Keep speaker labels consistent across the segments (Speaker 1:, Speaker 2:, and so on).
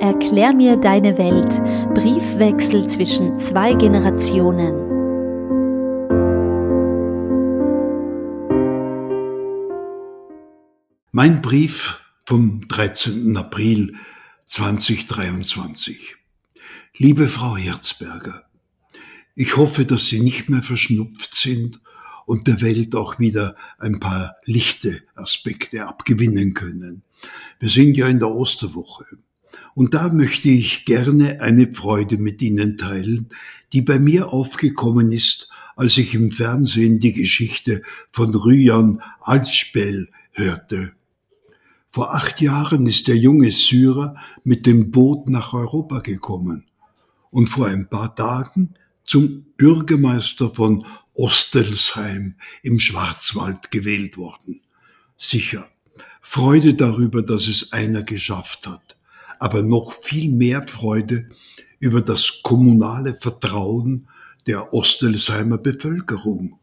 Speaker 1: Erklär mir deine Welt. Briefwechsel zwischen zwei Generationen.
Speaker 2: Mein Brief vom 13. April 2023. Liebe Frau Herzberger, ich hoffe, dass Sie nicht mehr verschnupft sind und der Welt auch wieder ein paar lichte Aspekte abgewinnen können. Wir sind ja in der Osterwoche. Und da möchte ich gerne eine Freude mit Ihnen teilen, die bei mir aufgekommen ist, als ich im Fernsehen die Geschichte von Ryan Altspell hörte. Vor acht Jahren ist der junge Syrer mit dem Boot nach Europa gekommen und vor ein paar Tagen zum Bürgermeister von Ostelsheim im Schwarzwald gewählt worden. Sicher, Freude darüber, dass es einer geschafft hat, aber noch viel mehr Freude über das kommunale Vertrauen der Ostelsheimer Bevölkerung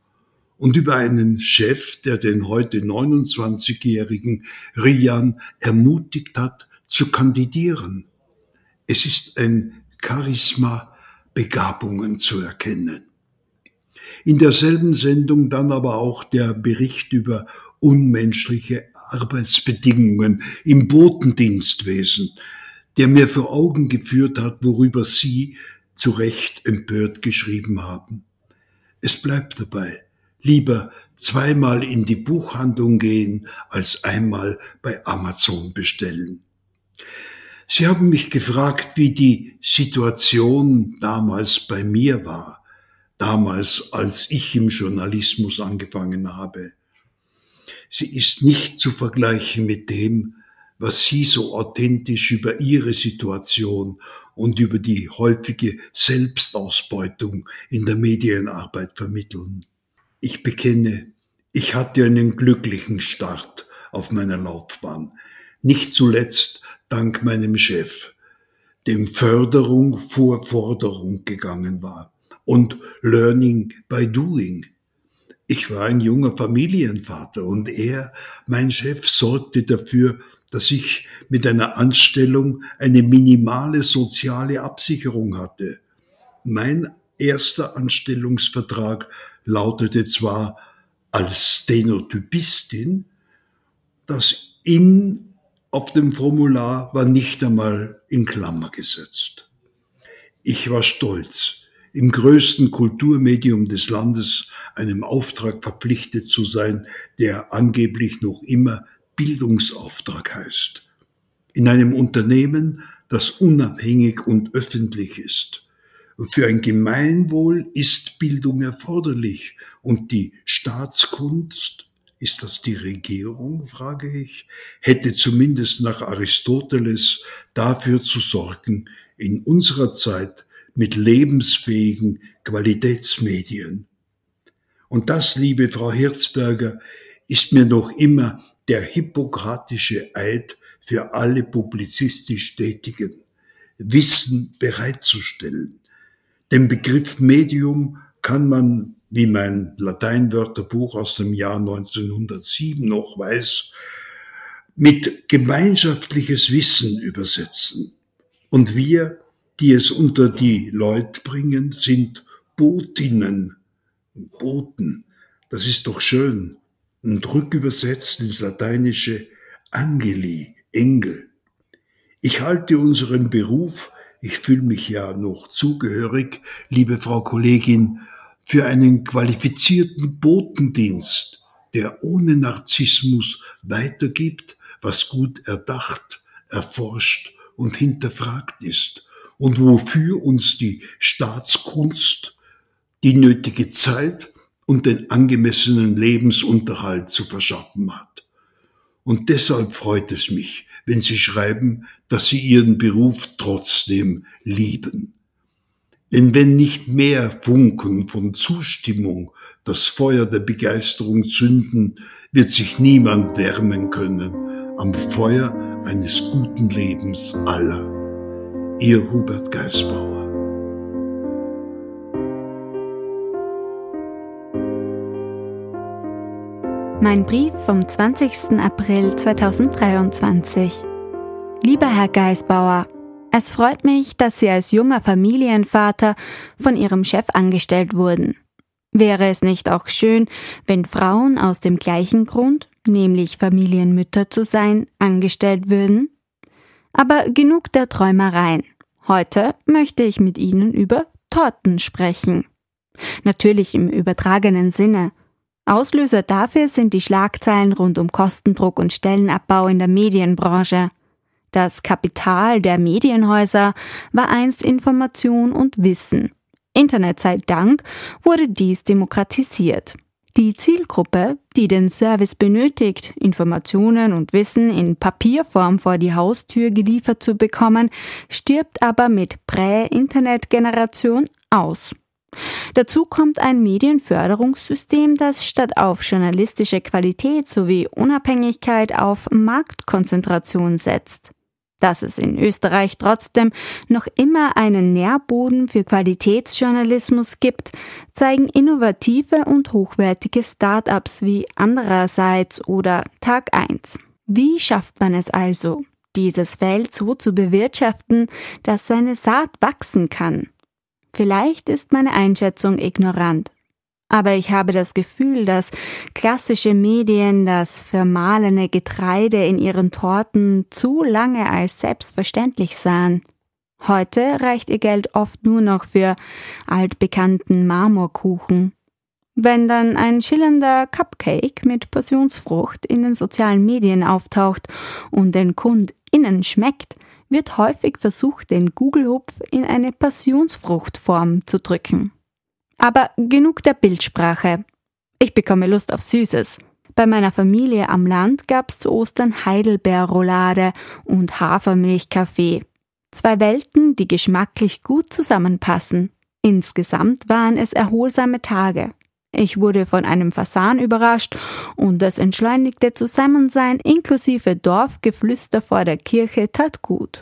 Speaker 2: und über einen Chef, der den heute 29-jährigen Rian ermutigt hat, zu kandidieren. Es ist ein Charisma Begabungen zu erkennen. In derselben Sendung dann aber auch der Bericht über unmenschliche Arbeitsbedingungen im Botendienstwesen, der mir vor Augen geführt hat, worüber Sie zu Recht empört geschrieben haben. Es bleibt dabei, lieber zweimal in die Buchhandlung gehen, als einmal bei Amazon bestellen. Sie haben mich gefragt, wie die Situation damals bei mir war, damals als ich im Journalismus angefangen habe. Sie ist nicht zu vergleichen mit dem, was Sie so authentisch über Ihre Situation und über die häufige Selbstausbeutung in der Medienarbeit vermitteln. Ich bekenne, ich hatte einen glücklichen Start auf meiner Laufbahn, nicht zuletzt dank meinem Chef, dem Förderung vor Forderung gegangen war und Learning by Doing. Ich war ein junger Familienvater und er, mein Chef, sorgte dafür, dass ich mit einer Anstellung eine minimale soziale Absicherung hatte. Mein erster Anstellungsvertrag lautete zwar als Stenotypistin, das in auf dem Formular war nicht einmal in Klammer gesetzt. Ich war stolz, im größten Kulturmedium des Landes einem Auftrag verpflichtet zu sein, der angeblich noch immer Bildungsauftrag heißt. In einem Unternehmen, das unabhängig und öffentlich ist. Für ein Gemeinwohl ist Bildung erforderlich und die Staatskunst ist das die Regierung, frage ich, hätte zumindest nach Aristoteles dafür zu sorgen, in unserer Zeit mit lebensfähigen Qualitätsmedien. Und das, liebe Frau Hirzberger, ist mir noch immer der hippokratische Eid für alle publizistisch Tätigen, Wissen bereitzustellen. Den Begriff Medium kann man wie mein Lateinwörterbuch aus dem Jahr 1907 noch weiß, mit gemeinschaftliches Wissen übersetzen. Und wir, die es unter die Leute bringen, sind Botinnen, Boten. Das ist doch schön. Und rückübersetzt ins Lateinische Angeli, Engel. Ich halte unseren Beruf, ich fühle mich ja noch zugehörig, liebe Frau Kollegin, für einen qualifizierten Botendienst, der ohne Narzissmus weitergibt, was gut erdacht, erforscht und hinterfragt ist und wofür uns die Staatskunst die nötige Zeit und den angemessenen Lebensunterhalt zu verschaffen hat. Und deshalb freut es mich, wenn Sie schreiben, dass Sie Ihren Beruf trotzdem lieben. Denn wenn nicht mehr Funken von Zustimmung das Feuer der Begeisterung zünden, wird sich niemand wärmen können am Feuer eines guten Lebens aller. Ihr Hubert Geisbauer.
Speaker 1: Mein Brief vom 20. April 2023. Lieber Herr Geisbauer,
Speaker 3: Es freut mich, dass Sie als junger Familienvater von Ihrem Chef angestellt wurden. Wäre es nicht auch schön, wenn Frauen aus dem gleichen Grund, nämlich Familienmütter zu sein, angestellt würden? Aber genug der Träumereien. Heute möchte ich mit Ihnen über Torten sprechen. Natürlich im übertragenen Sinne. Auslöser dafür sind die Schlagzeilen rund um Kostendruck und Stellenabbau in der Medienbranche. Das Kapital der Medienhäuser war einst Information und Wissen. Internet sei Dank wurde dies demokratisiert. Die Zielgruppe, die den Service benötigt, Informationen und Wissen in Papierform vor die Haustür geliefert zu bekommen, stirbt aber mit Prä-Internet-Generation aus. Dazu kommt ein Medienförderungssystem, das statt auf journalistische Qualität sowie Unabhängigkeit auf Marktkonzentration setzt. Dass es in Österreich trotzdem noch immer einen Nährboden für Qualitätsjournalismus gibt, zeigen innovative und hochwertige Start-ups wie andererseits oder Tag 1. Wie schafft man es also, dieses Feld so zu bewirtschaften, dass seine Saat wachsen kann? Vielleicht ist meine Einschätzung ignorant. Aber ich habe das Gefühl, dass klassische Medien das vermahlene Getreide in ihren Torten zu lange als selbstverständlich sahen. Heute reicht ihr Geld oft nur noch für altbekannten Marmorkuchen. Wenn dann ein schillernder Cupcake mit Passionsfrucht in den sozialen Medien auftaucht und den KundInnen schmeckt, wird häufig versucht, den Google-Hupf in eine Passionsfruchtform zu drücken. Aber genug der Bildsprache. Ich bekomme Lust auf Süßes. Bei meiner Familie am Land gab's zu Ostern Heidelbeerroulade und Hafermilchkaffee. Zwei Welten, die geschmacklich gut zusammenpassen. Insgesamt waren es erholsame Tage. Ich wurde von einem Fasan überrascht und das entschleunigte Zusammensein inklusive Dorfgeflüster vor der Kirche tat gut.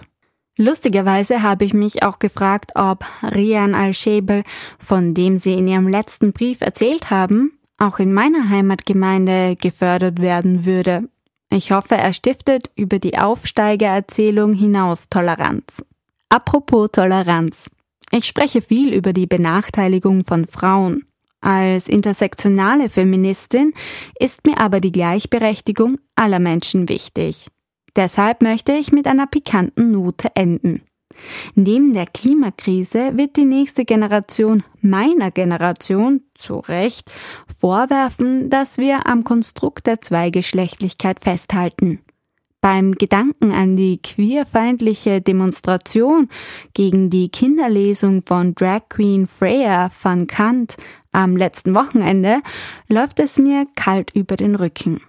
Speaker 3: Lustigerweise habe ich mich auch gefragt, ob Rian al-Shebel, von dem Sie in Ihrem letzten Brief erzählt haben, auch in meiner Heimatgemeinde gefördert werden würde. Ich hoffe, er stiftet über die Aufsteigererzählung hinaus Toleranz. Apropos Toleranz. Ich spreche viel über die Benachteiligung von Frauen. Als intersektionale Feministin ist mir aber die Gleichberechtigung aller Menschen wichtig. Deshalb möchte ich mit einer pikanten Note enden. Neben der Klimakrise wird die nächste Generation meiner Generation zu Recht vorwerfen, dass wir am Konstrukt der Zweigeschlechtlichkeit festhalten. Beim Gedanken an die queerfeindliche Demonstration gegen die Kinderlesung von Drag Queen Freya van Kant am letzten Wochenende läuft es mir kalt über den Rücken.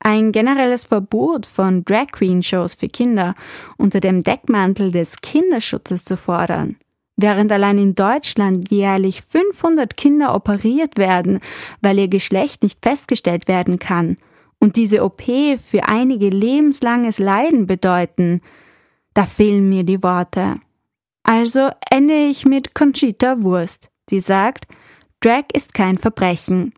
Speaker 3: Ein generelles Verbot von Drag Queen Shows für Kinder unter dem Deckmantel des Kinderschutzes zu fordern, während allein in Deutschland jährlich 500 Kinder operiert werden, weil ihr Geschlecht nicht festgestellt werden kann und diese OP für einige lebenslanges Leiden bedeuten, da fehlen mir die Worte. Also ende ich mit Conchita Wurst, die sagt, Drag ist kein Verbrechen.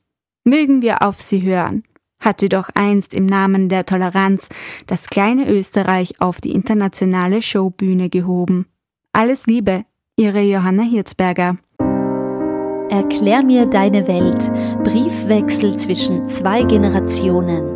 Speaker 3: Mögen wir auf sie hören hat sie doch einst im Namen der Toleranz das kleine Österreich auf die internationale Showbühne gehoben. Alles Liebe, Ihre Johanna Hirzberger.
Speaker 1: Erklär mir deine Welt. Briefwechsel zwischen zwei Generationen.